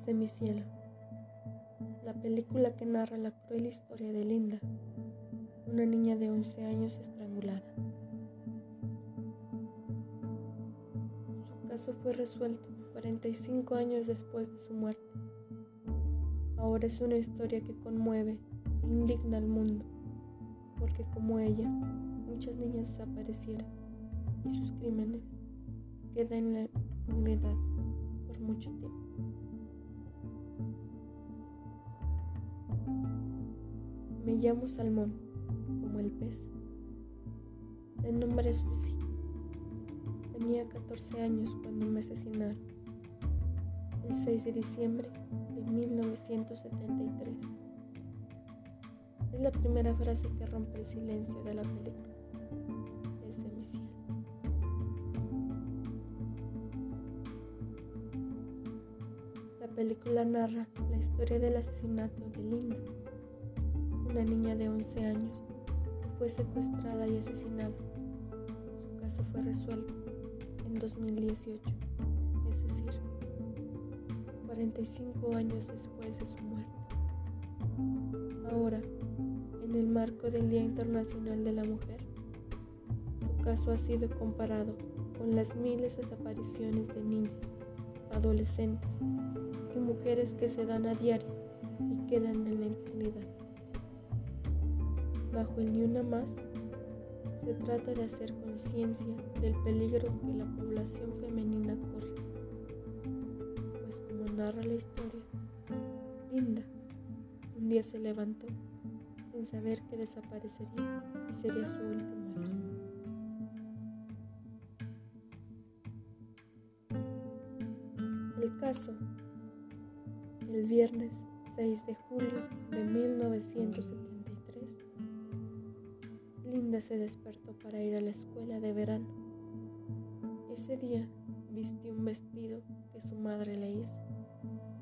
Desde mi cielo, la película que narra la cruel historia de Linda, una niña de 11 años estrangulada. Su caso fue resuelto 45 años después de su muerte. Ahora es una historia que conmueve e indigna al mundo, porque como ella, muchas niñas desaparecieron y sus crímenes quedan en la impunidad por mucho tiempo. Me llamo Salmón, como el pez. De nombre Susi. Tenía 14 años cuando me asesinaron, el 6 de diciembre de 1973. Es la primera frase que rompe el silencio de la película, desde mi cielo. La película narra la historia del asesinato de Linda una niña de 11 años fue secuestrada y asesinada. Su caso fue resuelto en 2018, es decir, 45 años después de su muerte. Ahora, en el marco del Día Internacional de la Mujer, su caso ha sido comparado con las miles de desapariciones de niñas, adolescentes y mujeres que se dan a diario y quedan en la impunidad bajo el ni una más, se trata de hacer conciencia del peligro que la población femenina corre. Pues como narra la historia, Linda un día se levantó sin saber que desaparecería y sería su último día. El caso, el viernes 6 de julio de 1970 Se despertó para ir a la escuela de verano. Ese día vistió un vestido que su madre le hizo.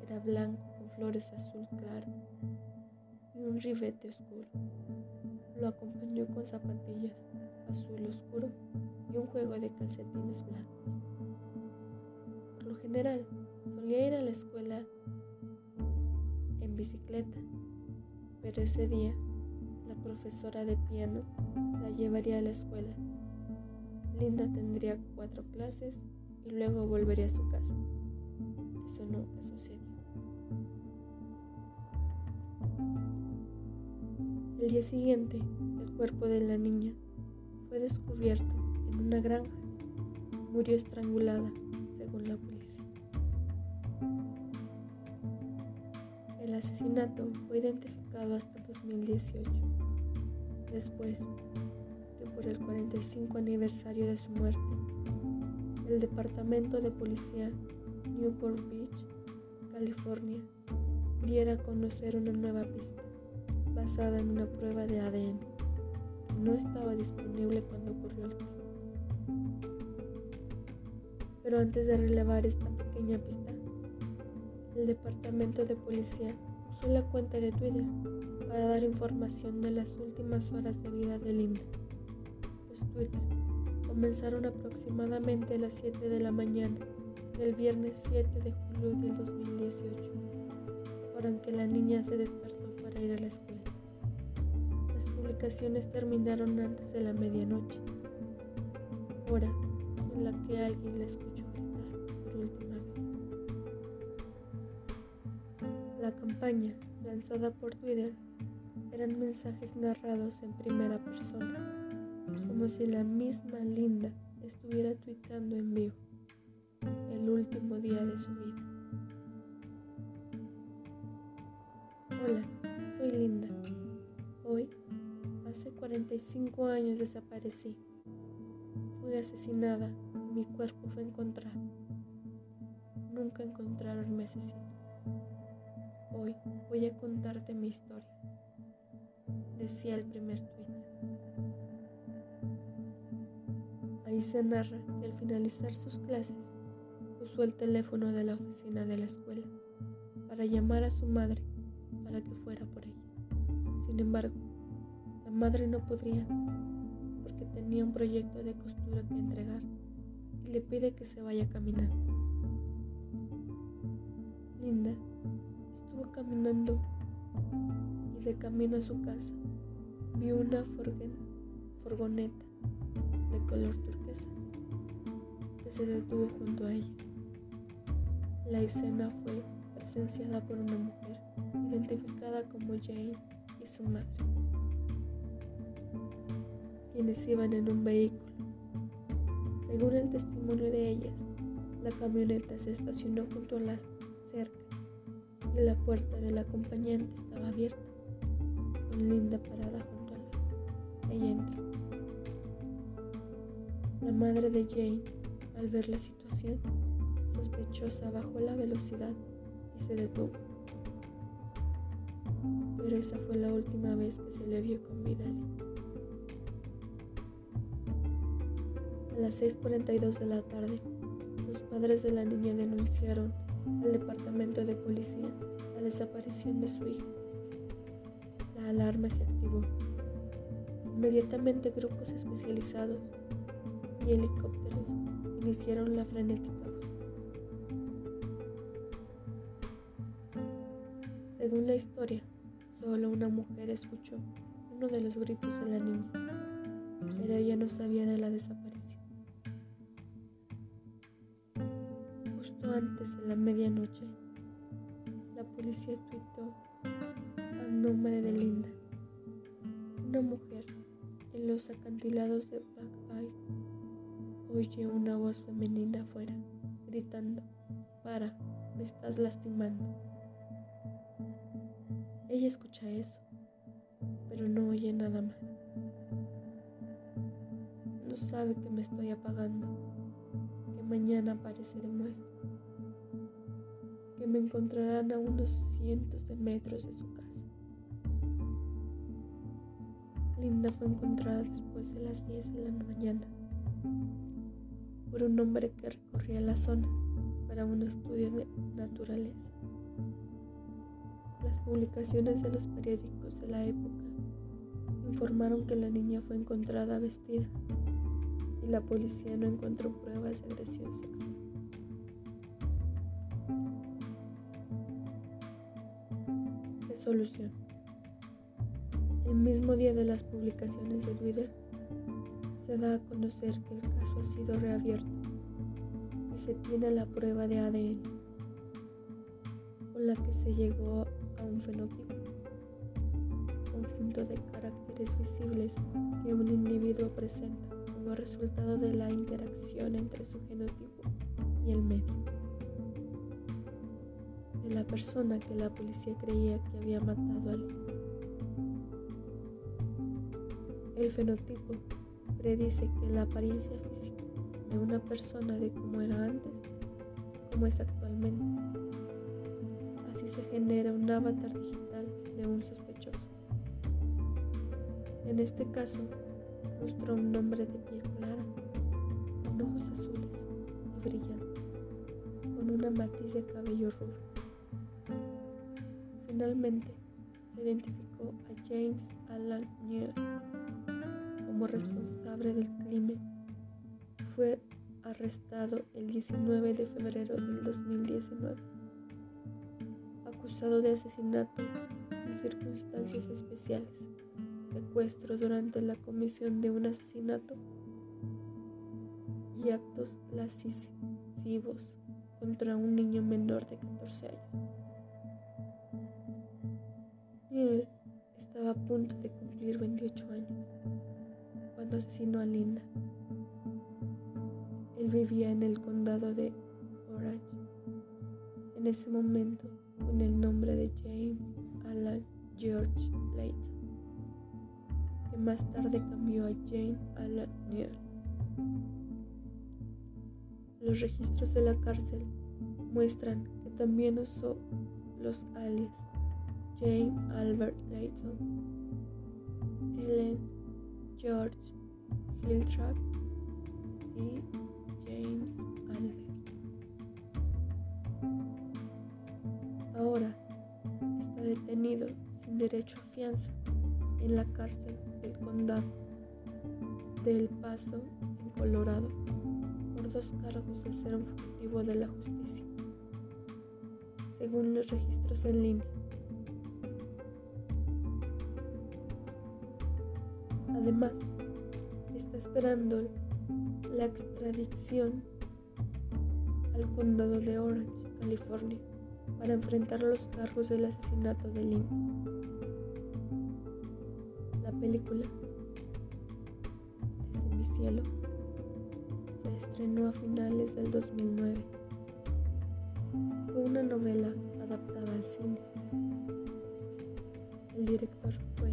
Era blanco con flores azul claro y un ribete oscuro. Lo acompañó con zapatillas azul oscuro y un juego de calcetines blancos. Por lo general, solía ir a la escuela en bicicleta, pero ese día profesora de piano la llevaría a la escuela. Linda tendría cuatro clases y luego volvería a su casa. Eso nunca sucedió. El día siguiente, el cuerpo de la niña fue descubierto en una granja. Murió estrangulada, según la policía. El asesinato fue identificado hasta 2018 después que por el 45 aniversario de su muerte, el Departamento de Policía Newport Beach, California, diera a conocer una nueva pista basada en una prueba de ADN que no estaba disponible cuando ocurrió el crimen. Pero antes de relevar esta pequeña pista, el Departamento de Policía usó la cuenta de Twitter para dar información de las últimas horas de vida de Linda. Los tweets comenzaron aproximadamente a las 7 de la mañana del viernes 7 de julio del 2018, hora en que la niña se despertó para ir a la escuela. Las publicaciones terminaron antes de la medianoche, hora en la que alguien la escuchó gritar por última vez. La campaña lanzada por Twitter eran mensajes narrados en primera persona, como si la misma Linda estuviera tuitando en vivo el último día de su vida. Hola, soy Linda. Hoy, hace 45 años desaparecí. Fui asesinada y mi cuerpo fue encontrado. Nunca encontraron mi asesino. Hoy voy a contarte mi historia decía el primer tuit. Ahí se narra que al finalizar sus clases usó el teléfono de la oficina de la escuela para llamar a su madre para que fuera por ella. Sin embargo, la madre no podría porque tenía un proyecto de costura que entregar y le pide que se vaya caminando. Linda caminando y de camino a su casa vio una furgoneta de color turquesa que se detuvo junto a ella. La escena fue presenciada por una mujer identificada como Jane y su madre, quienes iban en un vehículo. Según el testimonio de ellas, la camioneta se estacionó junto a la cerca la puerta del acompañante estaba abierta, con Linda parada junto a la. Ella entró. La madre de Jane, al ver la situación, sospechosa bajó la velocidad y se detuvo. Pero esa fue la última vez que se le vio con Vidal. A las 6.42 de la tarde, los padres de la niña denunciaron al departamento de policía la desaparición de su hija. La alarma se activó. Inmediatamente grupos especializados y helicópteros iniciaron la frenética Según la historia, solo una mujer escuchó uno de los gritos de la niña, pero ella no sabía de la desaparición. Antes de la medianoche, la policía tuitó al nombre de Linda, una mujer en los acantilados de Back Bay oye una voz femenina afuera, gritando, para, me estás lastimando. Ella escucha eso, pero no oye nada más. No sabe que me estoy apagando, que mañana apareceré muerto, que encontrarán a unos cientos de metros de su casa. Linda fue encontrada después de las 10 de la mañana por un hombre que recorría la zona para un estudio de naturaleza. Las publicaciones de los periódicos de la época informaron que la niña fue encontrada vestida y la policía no encontró pruebas de agresión sexual. El mismo día de las publicaciones del Twitter, se da a conocer que el caso ha sido reabierto y se tiene la prueba de ADN con la que se llegó a un fenotipo, conjunto de caracteres visibles que un individuo presenta como resultado de la interacción entre su genotipo y el medio. De la persona que la policía creía que había matado al hijo. El fenotipo predice que la apariencia física de una persona de cómo era antes y cómo es actualmente se genera un avatar digital de un sospechoso. En este caso, mostró un hombre de piel clara, con ojos azules y brillantes, con una matiz de cabello rubio. Finalmente, se identificó a James Alan Neal como responsable del crimen. Fue arrestado el 19 de febrero del 2019 acusado de asesinato en circunstancias especiales, secuestro durante la comisión de un asesinato y actos lascivos contra un niño menor de 14 años. Estaba a punto de cumplir 28 años cuando asesinó a Linda. Él vivía en el condado de Orange. En ese momento, con el nombre de James Alan George Layton, que más tarde cambió a Jane Alan Neal. Los registros de la cárcel muestran que también usó los alias Jane Albert Layton, Ellen George Hiltrap y James Albert. Ahora está detenido sin derecho a fianza en la cárcel del condado de El Paso, en Colorado, por dos cargos de ser un fugitivo de la justicia. según los registros en línea. Además, está esperando la extradición al condado de Orange, California, para enfrentar los cargos del asesinato de Lynn. La película Desde mi cielo se estrenó a finales del 2009. Fue una novela adaptada al cine. El director fue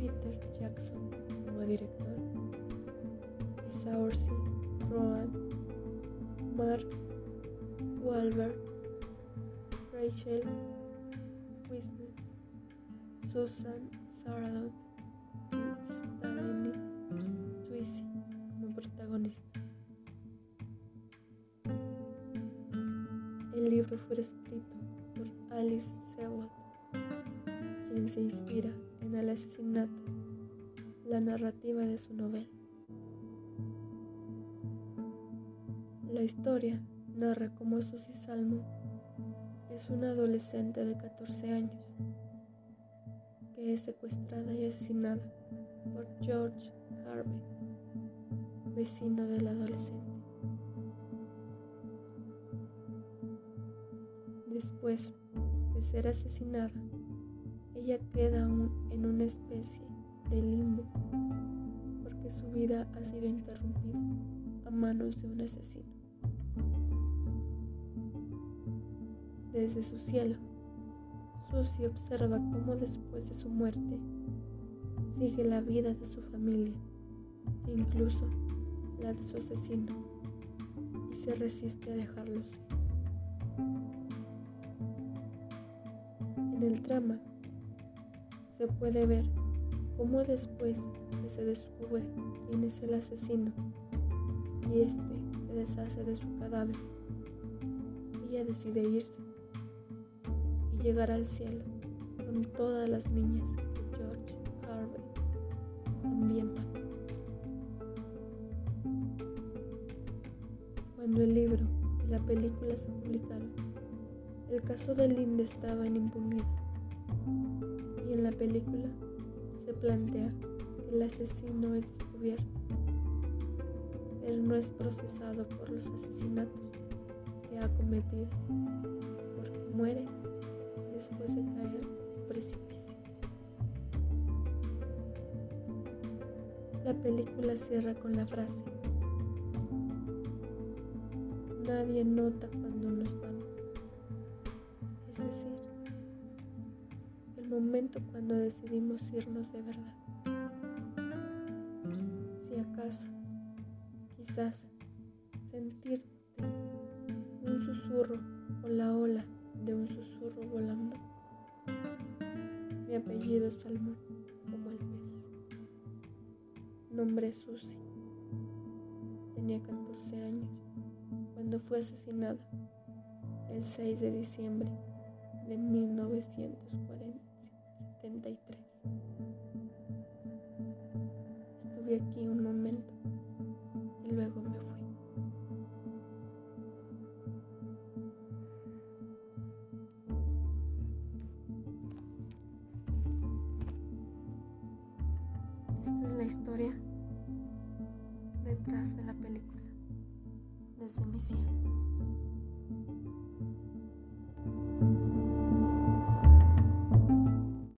Peter Jackson como director Saoirse Rowan, Mark Wahlberg, Rachel Wisnes, Susan Sarandon Stanley Twizy como protagonistas. El libro fue escrito por Alice Seward, quien se inspira en el asesinato, la narrativa de su novela. La historia narra cómo Susie Salmo es una adolescente de 14 años que es secuestrada y asesinada por George Harvey, vecino del adolescente. Después de ser asesinada, ella queda en una especie de limbo porque su vida ha sido interrumpida a manos de un asesino. Desde su cielo, Susie observa cómo después de su muerte sigue la vida de su familia e incluso la de su asesino y se resiste a dejarlos En el trama se puede ver cómo después que se descubre quién es el asesino y este se deshace de su cadáver, ella decide irse llegar al cielo con todas las niñas que George Harvey también mató. Cuando el libro y la película se publicaron, el caso de Linda estaba en impunidad y en la película se plantea que el asesino es descubierto, pero no es procesado por los asesinatos que ha cometido, porque muere después de caer precipicio. La película cierra con la frase, nadie nota cuando cuando decidimos irnos de verdad. Si acaso, quizás, sentirte un susurro o la ola de un susurro volando. Mi apellido es Salmón, como el pez. Nombre Susi. Tenía 14 años cuando fue asesinada el 6 de diciembre de 1973. Estuve aquí un momento